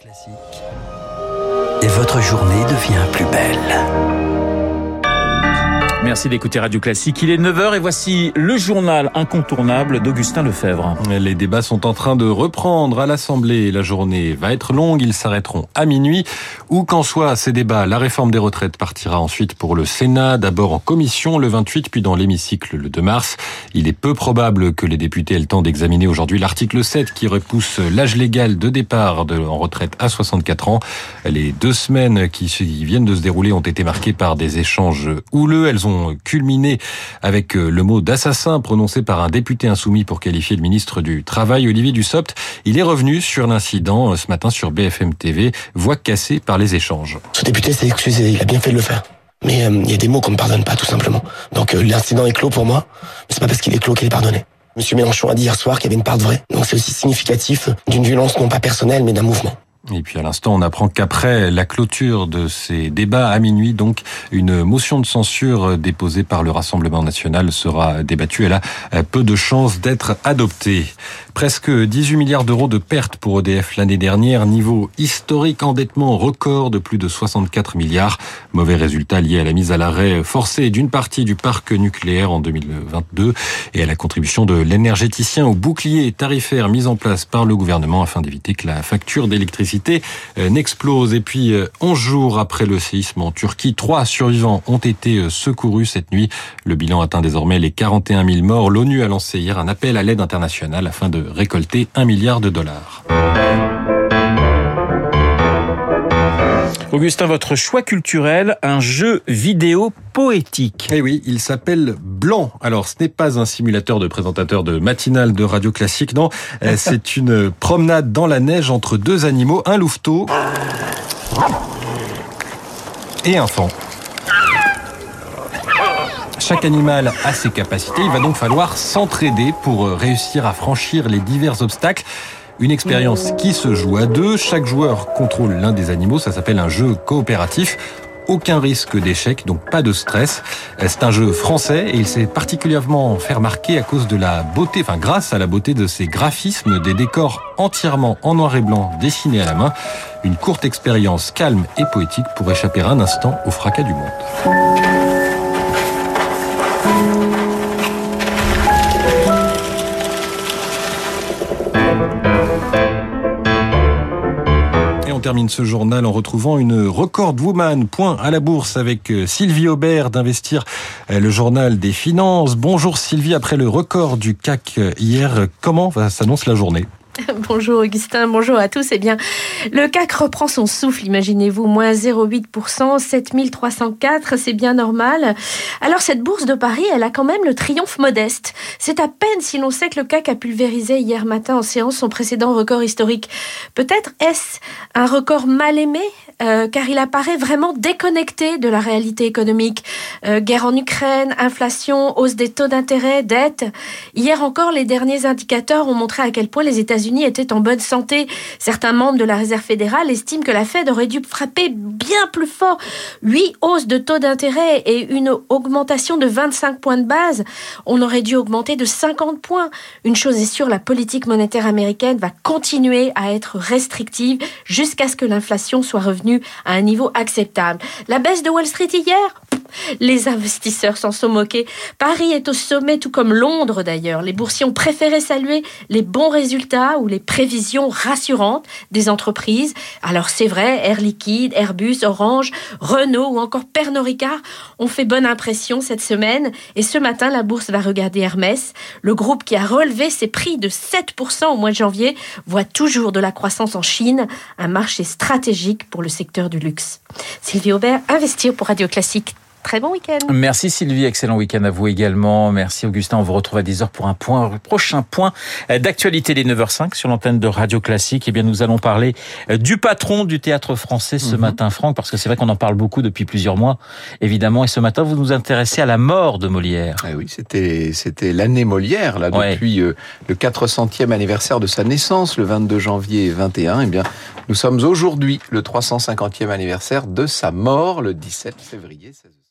Classique. Et votre journée devient plus belle. Merci d'écouter Radio Classique. Il est 9h et voici le journal incontournable d'Augustin Lefebvre. Les débats sont en train de reprendre à l'Assemblée. La journée va être longue, ils s'arrêteront à minuit. Où qu'en soit ces débats, la réforme des retraites partira ensuite pour le Sénat, d'abord en commission le 28, puis dans l'hémicycle le 2 mars. Il est peu probable que les députés aient le temps d'examiner aujourd'hui l'article 7 qui repousse l'âge légal de départ en retraite à 64 ans. Les deux semaines qui viennent de se dérouler ont été marquées par des échanges houleux. Culminé avec euh, le mot d'assassin prononcé par un député insoumis pour qualifier le ministre du Travail, Olivier Dussopt. Il est revenu sur l'incident euh, ce matin sur BFM TV, voix cassée par les échanges. Ce député s'est excusé, il a bien fait de le faire. Mais euh, il y a des mots qu'on ne pardonne pas, tout simplement. Donc l'incident est clos pour moi, mais c'est pas parce qu'il est clos qu'il est pardonné. Monsieur Mélenchon a dit hier soir qu'il y avait une part de vrai. Donc c'est aussi significatif d'une violence non pas personnelle, mais d'un mouvement. Et puis à l'instant, on apprend qu'après la clôture de ces débats à minuit, donc une motion de censure déposée par le Rassemblement national sera débattue. Elle a peu de chances d'être adoptée. Presque 18 milliards d'euros de pertes pour EDF l'année dernière, niveau historique endettement record de plus de 64 milliards. Mauvais résultat lié à la mise à l'arrêt forcée d'une partie du parc nucléaire en 2022 et à la contribution de l'énergéticien au bouclier tarifaire mis en place par le gouvernement afin d'éviter que la facture d'électricité n'explose. Et puis, 11 jours après le séisme en Turquie, trois survivants ont été secourus cette nuit. Le bilan atteint désormais les 41 000 morts. L'ONU a lancé hier un appel à l'aide internationale afin de récolter un milliard de dollars. Augustin, votre choix culturel, un jeu vidéo poétique. Eh oui, il s'appelle Blanc. Alors, ce n'est pas un simulateur de présentateur de matinale de radio classique, non. C'est une promenade dans la neige entre deux animaux, un louveteau et un fan. Chaque animal a ses capacités. Il va donc falloir s'entraider pour réussir à franchir les divers obstacles. Une expérience qui se joue à deux. Chaque joueur contrôle l'un des animaux. Ça s'appelle un jeu coopératif. Aucun risque d'échec, donc pas de stress. C'est un jeu français et il s'est particulièrement fait remarquer à cause de la beauté, enfin grâce à la beauté de ses graphismes, des décors entièrement en noir et blanc dessinés à la main. Une courte expérience calme et poétique pour échapper un instant au fracas du monde. On termine ce journal en retrouvant une record woman. Point à la bourse avec Sylvie Aubert d'investir le journal des finances. Bonjour Sylvie, après le record du CAC hier, comment s'annonce la journée? Bonjour Augustin, bonjour à tous. Eh bien, le CAC reprend son souffle, imaginez-vous, moins 0,8%, 7304, c'est bien normal. Alors cette bourse de Paris, elle a quand même le triomphe modeste. C'est à peine si l'on sait que le CAC a pulvérisé hier matin en séance son précédent record historique. Peut-être est-ce un record mal aimé euh, car il apparaît vraiment déconnecté de la réalité économique. Euh, guerre en Ukraine, inflation, hausse des taux d'intérêt, dette. Hier encore, les derniers indicateurs ont montré à quel point les États-Unis étaient en bonne santé. Certains membres de la Réserve fédérale estiment que la Fed aurait dû frapper bien plus fort. Huit hausses de taux d'intérêt et une augmentation de 25 points de base. On aurait dû augmenter de 50 points. Une chose est sûre, la politique monétaire américaine va continuer à être restrictive jusqu'à ce que l'inflation soit revenue à un niveau acceptable. La baisse de Wall Street hier les investisseurs s'en sont moqués. Paris est au sommet, tout comme Londres d'ailleurs. Les boursiers ont préféré saluer les bons résultats ou les prévisions rassurantes des entreprises. Alors c'est vrai, Air Liquide, Airbus, Orange, Renault ou encore Pernod Ricard ont fait bonne impression cette semaine. Et ce matin, la bourse va regarder Hermès. Le groupe qui a relevé ses prix de 7% au mois de janvier voit toujours de la croissance en Chine, un marché stratégique pour le secteur du luxe. Sylvie Aubert, investir pour Radio Classique. Très bon week-end. Merci Sylvie, excellent week-end à vous également. Merci Augustin, on vous retrouve à 10h pour un point, prochain point d'actualité des 9h05 sur l'antenne de Radio Classique. Eh bien, nous allons parler du patron du théâtre français ce mm -hmm. matin, Franck, parce que c'est vrai qu'on en parle beaucoup depuis plusieurs mois, évidemment. Et ce matin, vous nous intéressez à la mort de Molière. Ah oui, c'était c'était l'année Molière, là, depuis ouais. le 400e anniversaire de sa naissance, le 22 janvier 21. Eh bien, nous sommes aujourd'hui le 350e anniversaire de sa mort, le 17 février 16